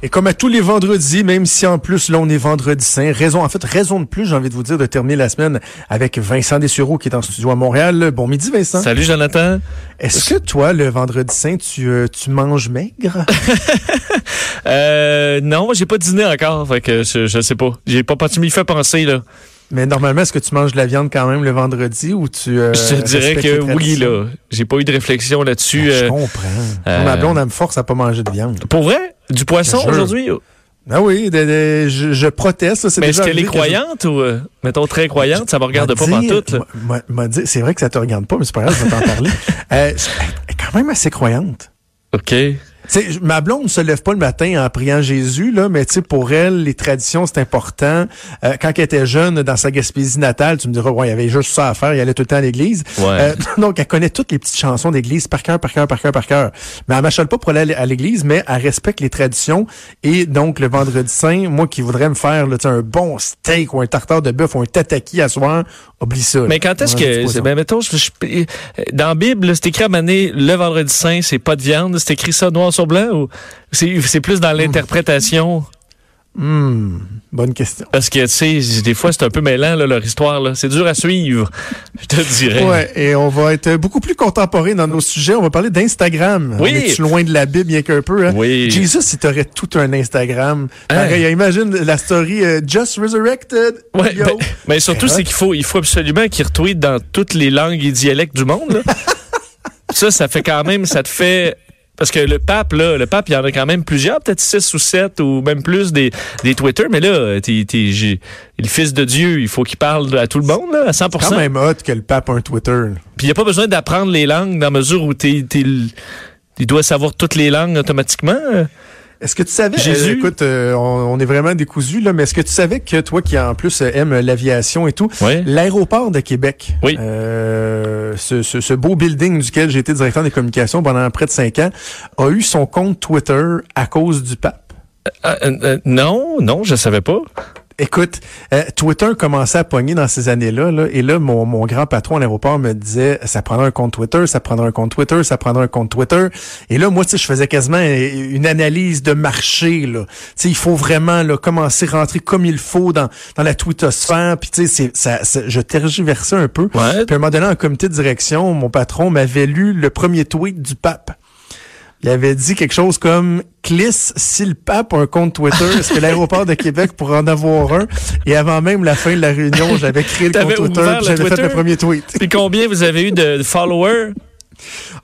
Et comme à tous les vendredis, même si en plus là on est vendredi saint, raison en fait raison de plus, j'ai envie de vous dire de terminer la semaine avec Vincent Dessureau qui est en studio à Montréal. Bon midi Vincent. Salut Jonathan. Est-ce que toi le vendredi saint tu euh, tu manges maigre? Euh, non, j'ai pas dîné encore, fait que je, je sais pas. J'ai pas tu m'y fais penser là. Mais normalement est-ce que tu manges de la viande quand même le vendredi ou tu euh, je te dirais que oui là. J'ai pas eu de réflexion là-dessus. Ah, je euh, comprends. euh, Ma blonde elle me force à pas manger de viande. pour vrai, du poisson aujourd'hui? Ah oui, de- de- je, je proteste. Mais est-ce qu'elle est je- croyante ou euh, mettons très croyante, ça me regarde pas m'a dit- C'est vrai que ça te regarde pas, mais c'est pas grave, je vais t'en parler. Euh, elle est quand même assez croyante. OK. Tu sais, ma blonde ne se lève pas le matin en priant Jésus, là, mais tu sais, pour elle, les traditions, c'est important. Euh, quand elle était jeune, dans sa Gaspésie natale, tu me diras, ouais, il y avait juste ça à faire, il allait tout le temps à l'église. Ouais. Euh, donc, elle connaît toutes les petites chansons d'église par cœur, par cœur, par cœur, par cœur. Mais elle m'achète pas pour aller à l'église, mais elle respecte les traditions. Et donc, le vendredi saint, moi qui voudrais me faire là, tu sais, un bon steak ou un tartare de bœuf ou un tataki à soir, oublie ça. Mais quand est-ce que ben mettons je- je- dans la Bible, c'est écrit à maner le vendredi saint, c'est pas de viande, c'est écrit ça noir sur blanc ou c'est plus dans l'interprétation? Hmm, bonne question. Parce que, tu sais, des fois, c'est un peu mêlant, là, leur histoire. là. C'est dur à suivre, je te dirais. Ouais, et on va être beaucoup plus contemporain dans nos sujets. On va parler d'Instagram. Oui. On est loin de la Bible, bien qu'un peu. Hein? Oui. Jesus, si t'aurais tout un Instagram. Hein? Pareil, imagine la story euh, Just Resurrected. Ouais, Yo. ben, mais surtout, Ben, c'est qu'il faut, il faut absolument qu'ils retweetent dans toutes les langues et dialectes du monde. là. ça, ça fait quand même, ça te fait... Parce que le pape, là, le pape, il y en a quand même plusieurs, peut-être six ou sept ou même plus des, des Twitter. Mais là, t'es, t'es- j'ai- le fils de Dieu, il faut qu'il parle à tout le monde, là, à 100% quand même hot que le pape a un Twitter. Puis il n'y a pas besoin d'apprendre les langues dans la mesure où t'es, t'es il doit savoir toutes les langues automatiquement. Est-ce que tu savais, Jésus. euh, écoute, euh, on, on est vraiment décousu là, mais est-ce que tu savais que toi qui en plus euh, aime l'aviation et tout, l'aéroport de Québec, Oui. euh, ce, ce- ce beau building duquel j'ai été directeur des communications pendant près de cinq ans, a eu son compte Twitter à cause du pape? Non, non, je savais pas. Écoute, euh, Twitter commençait à pogner dans ces années-là, là, et là, mon, mon grand patron à l'aéroport me disait, ça prendra un compte Twitter, ça prendra un compte Twitter, ça prendra un compte Twitter. Et là, moi, tu sais, je faisais quasiment une analyse de marché, là. Tu sais, il faut vraiment, là, commencer à rentrer comme il faut dans, dans la twittosphère, puis tu sais, c'est- ça, ça- je tergiversais un peu. Ouais. Puis à un moment donné, en comité de direction, mon patron m'avait lu le premier tweet du pape. Il avait dit quelque chose comme Cliss, si le pape a un compte Twitter, est-ce que l'aéroport de Québec pourrait en avoir un? Et avant même la fin de la réunion, j'avais créé le compte Twitter, j'avais fait le premier tweet. Puis combien vous avez eu de followers?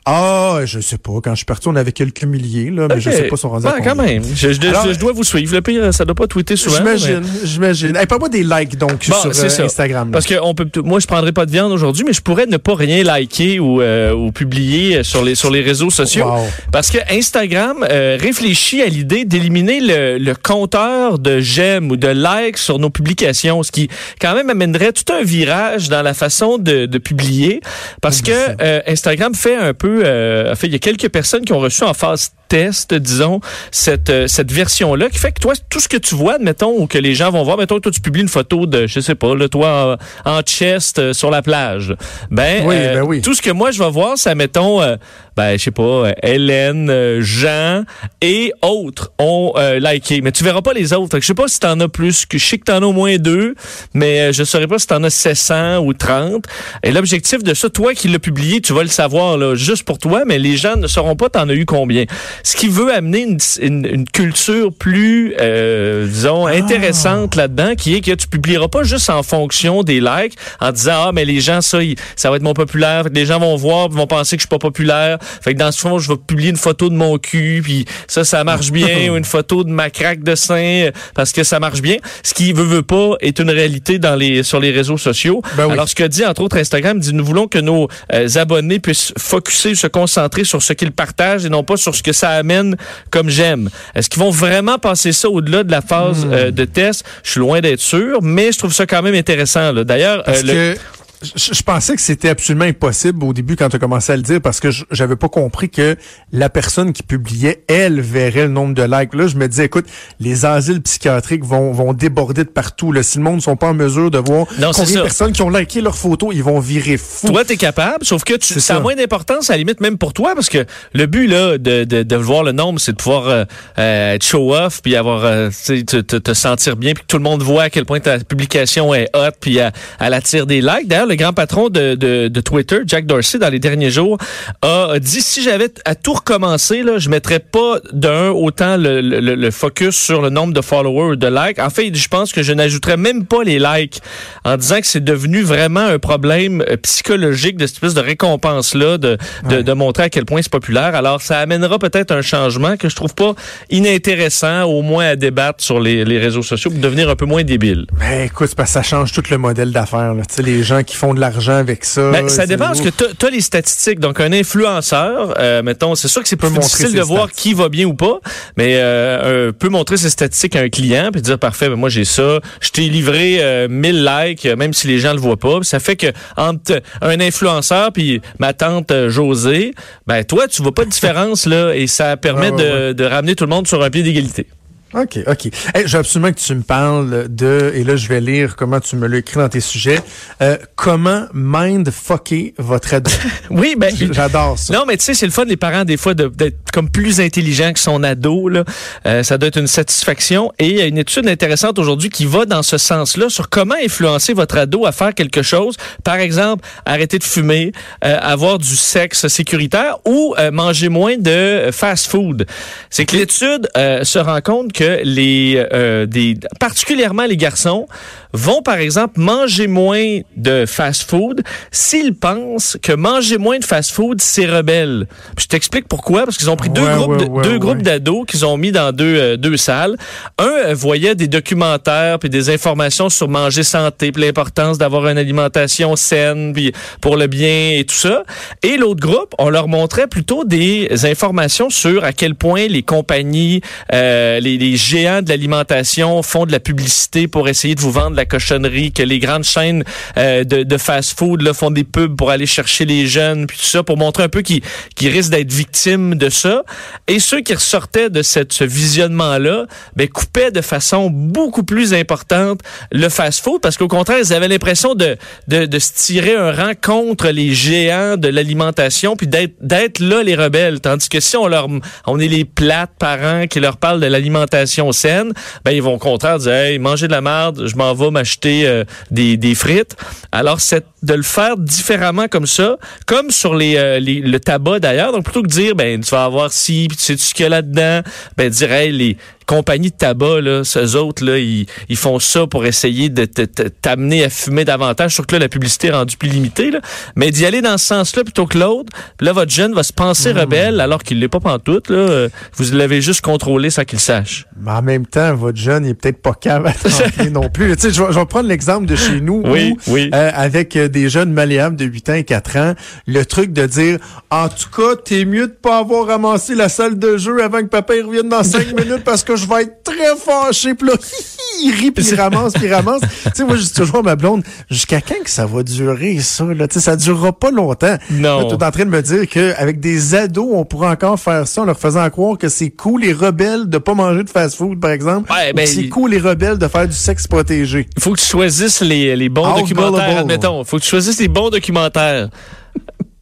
Ah, je sais pas. Quand je suis parti, on avait quelques milliers, là, mais je sais pas si on rendait Ouais, quand même. Je, je- Alors, je dois vous suivre. Le pire, ça doit pas tweeter souvent. J'imagine, mais- j'imagine. Hey, pas moi des likes, donc, Bon, sur c'est euh. Instagram. là. Parce que on peut, moi, je prendrais pas de viande aujourd'hui, mais je pourrais ne pas rien liker ou, euh, ou publier sur les, sur les réseaux sociaux. Wow. Parce que Instagram euh, réfléchit à l'idée d'éliminer le, le compteur de j'aime ou de likes sur nos publications, ce qui quand même amènerait tout un virage dans la façon de, de publier. Parce que euh, Instagram fait un peu, euh, en fait, il y a quelques personnes qui ont reçu en phase test, disons, cette, euh, cette version-là, qui fait que toi, tout ce que tu vois, admettons, ou que les gens vont voir, mettons toi, tu publies une photo de, je sais pas, là, toi, en, chest euh, sur la plage. Ben, Oui, euh, ben oui. tout ce que moi, je vais voir, c'est, mettons, euh, ben, je sais pas, Hélène, Jean et autres ont euh, liké. Mais tu verras pas les autres. Je sais pas si t'en as plus, je sais que t'en as au moins deux, mais je saurais pas si t'en as 700 ou 30. Et l'objectif de ça, toi qui l'as publié, tu vas le savoir, là, juste pour toi, mais les gens ne sauront pas t'en as eu combien. Ce qui veut amener une, une- une culture plus, euh, disons, intéressante là-dedans, qui est que tu publieras pas juste en fonction des likes, en disant, ah, mais les gens, ça, ils- ça va être mon populaire. Les gens vont voir, vont penser que je suis pas populaire. Fait que dans ce fond, je vais publier une photo de mon cul, puis ça, ça marche bien, ou une photo de ma craque de sein, parce que ça marche bien. Ce qui veut, veut pas est une réalité dans les, sur les réseaux sociaux. Ben oui. Alors, ce que dit, entre autres, Instagram, dit, nous voulons que nos euh, abonnés puissent focuser, se concentrer sur ce qu'ils partagent et non pas sur ce que ça amène comme j'aime. Est-ce qu'ils vont vraiment passer ça au-delà de la phase Hmm. euh, de test? Je suis loin d'être sûr, mais je trouve ça quand même intéressant. là. D'ailleurs, euh, le- que je, je pensais que c'était absolument impossible au début quand tu as commencé à le dire parce que j'avais pas compris que la personne qui publiait, elle, verrait le nombre de likes. Là, je me disais, écoute, les asiles psychiatriques vont, vont déborder de partout. Là. Si le monde ne sont pas en mesure de voir Non, combien de personnes qui ont liké leurs photos, ils vont virer fou. Toi, t'es capable, sauf que tu, ça a moins d'importance à la limite même pour toi, parce que le but là de, de, de voir le nombre, c'est de pouvoir euh, euh, être show off, puis avoir euh, tu te, te, te sentir bien, puis que tout le monde voit à quel point ta publication est hot, puis elle, elle attire des likes. D'ailleurs, le grand patron de, de, de Twitter, Jack Dorsey, dans les derniers jours, a dit si j'avais à tout recommencer, là, je mettrais pas d'un autant le, le, le focus sur le nombre de followers ou de likes. En fait, je pense que je n'ajouterais même pas les likes en disant que c'est devenu vraiment un problème euh, psychologique de cette espèce de récompense-là, de, de, de montrer à quel point c'est populaire. Alors, ça amènera peut-être un changement que je trouve pas inintéressant, au moins à débattre sur les, les réseaux sociaux pour devenir un peu moins débile. Ben, écoute, parce que ça change tout le modèle d'affaires. là. Tu sais, les gens qui font de l'argent avec ça. Ben, ça dépend parce que tu as les statistiques. Donc, un influenceur, euh, mettons, c'est sûr que c'est plus difficile de voir stats. qui va bien ou pas, mais euh, peut montrer ses statistiques à un client puis dire parfait, ben moi j'ai ça, je t'ai livré euh, 1000 likes, euh, même si les gens le voient pas. Puis ça fait que entre un influenceur puis ma tante Josée, ben toi tu vois pas de différence là et ça permet Ouais, ouais, de, de ramener tout le monde sur un pied d'égalité. OK, OK. Hey, veux absolument que tu me parles de, et là, je vais lire comment tu me l'as écrit dans tes sujets, euh, comment mindfucker votre ado? Oui, ben J'adore ça. Non, mais tu sais, c'est le fun des parents des fois de- d'être comme plus intelligents que son ado. Là. Euh, ça doit être une satisfaction. Et il y a une étude intéressante aujourd'hui qui va dans ce sens-là sur comment influencer votre ado à faire quelque chose. Par exemple, arrêter de fumer, euh, avoir du sexe sécuritaire ou euh, manger moins de fast-food. C'est que l'étude euh, se rend compte que les, euh, des, particulièrement les garçons, vont par exemple manger moins de fast-food s'ils pensent que manger moins de fast-food c'est rebelle. Puis je t'explique pourquoi parce qu'ils ont pris deux Ouais, groupes de- ouais, deux groupes d'ados qu'ils ont mis dans deux euh, deux salles. Un euh, voyait des documentaires puis des informations sur manger santé, puis l'importance d'avoir une alimentation saine puis pour le bien et tout ça. Et l'autre groupe, on leur montrait plutôt des informations sur à quel point les compagnies, euh, les, les géants de l'alimentation font de la publicité pour essayer de vous vendre la cochonnerie, que les grandes chaînes euh, de, de fast-food font des pubs pour aller chercher les jeunes, puis tout ça, pour montrer un peu qu'ils qu'ils risquent d'être victimes de ça. Et ceux qui ressortaient de cette, ce visionnement-là, ben, coupaient de façon beaucoup plus importante le fast-food, parce qu'au contraire, ils avaient l'impression de, de, de se tirer un rang contre les géants de l'alimentation, puis d'être d'être là les rebelles. Tandis que si on leur on est les plates parents qui leur parlent de l'alimentation saine, ben ils vont au contraire dire hey, mangez de la merde, je m'en vais m'acheter euh, des, des frites. Alors c'est de le faire différemment comme ça, comme sur euh, les- le tabac d'ailleurs. Donc plutôt que dire ben tu vas avoir ci, puis tu sais ce qu'il y a là-dedans, ben dire hey, les compagnies de tabac là, ces autres là, ils, ils font ça pour essayer de t'amener à fumer davantage. Sur que là la publicité est rendue plus limitée là, mais d'y aller dans ce sens-là plutôt que l'autre. Là votre jeune va se penser rebelle alors qu'il l'est pas pantoute là. Vous l'avez juste contrôlé sans qu'il sache. Mais en même temps, votre jeune, il est peut-être pas capable non plus. Tu sais, je vais, je vais prendre l'exemple de chez nous Oui, où, oui. euh, avec euh, des jeunes malléables de 8 ans et 4 ans, le truc de dire, en tout cas, t'es mieux de pas avoir ramassé la salle de jeu avant que papa il revienne dans 5 minutes parce que je vais être très fâché. Puis là, il rit, puis il ramasse, puis il ramasse. tu sais, moi, je dis toujours à ma blonde, jusqu'à quand que ça va durer, ça? Là? Tu sais, ça durera pas longtemps. Non. Tu es en train de me dire qu'avec des ados, on pourra encore faire ça en leur faisant croire que c'est cool les rebelles de pas manger de fast-food, par exemple. Ouais, Ou ben, c'est cool les rebelles de faire du sexe protégé. Il faut que tu choisisses les, les bons documentaires, admettons. Il faut que tu choisisses les bons documentaires.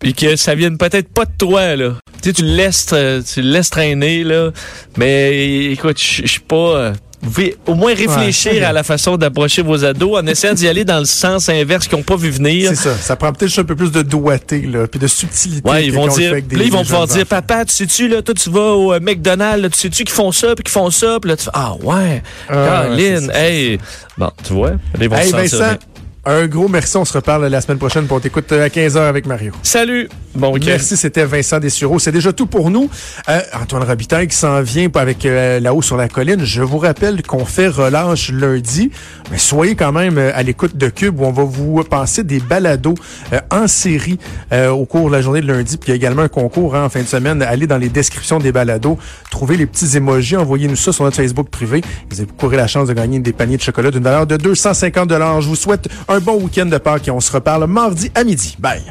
Puis que ça vienne peut-être pas de toi, là. Tu sais, tu le laisses, euh, tu le laisses traîner, là. Mais écoute, je suis pas... euh, vous pouvez au moins réfléchir Ouais. à la façon d'approcher vos ados en essayant d'y aller dans le sens inverse qu'ils n'ont pas vu venir. C'est ça. Ça prend peut-être un peu plus de doigté, là, puis de subtilité. Ouais, ils vont dire, des- là, ils vont pouvoir dire, papa, tu sais-tu, là, toi, tu vas au euh, McDonald's, là, tu sais-tu qu'ils font ça, puis qu'ils font ça, puis là, tu fais, ah, ouais, Ah, Caroline, hey. Bon, tu vois, là, ils vont Hey se sentir Vincent. Un gros merci. On se reparle la semaine prochaine pour t'écoute à 15h avec Mario. Salut, bon week-end. Merci, c'était Vincent Dessureau. C'est déjà tout pour nous. Euh, Antoine Robitaille qui s'en vient avec euh, là-haut sur la colline. Je vous rappelle qu'on fait relâche lundi, mais soyez quand même euh, à l'écoute de Cube où on va vous passer des balados euh, en série euh, au cours de la journée de lundi. Puis il y a également un concours hein, en fin de semaine. Allez dans les descriptions des balados, trouvez les petits émojis, envoyez-nous ça sur notre Facebook privé. Vous courir la chance de gagner des paniers de chocolat d'une valeur de 250 Je vous souhaite un un bon week-end de Pâques et on se reparle mardi à midi. Bye.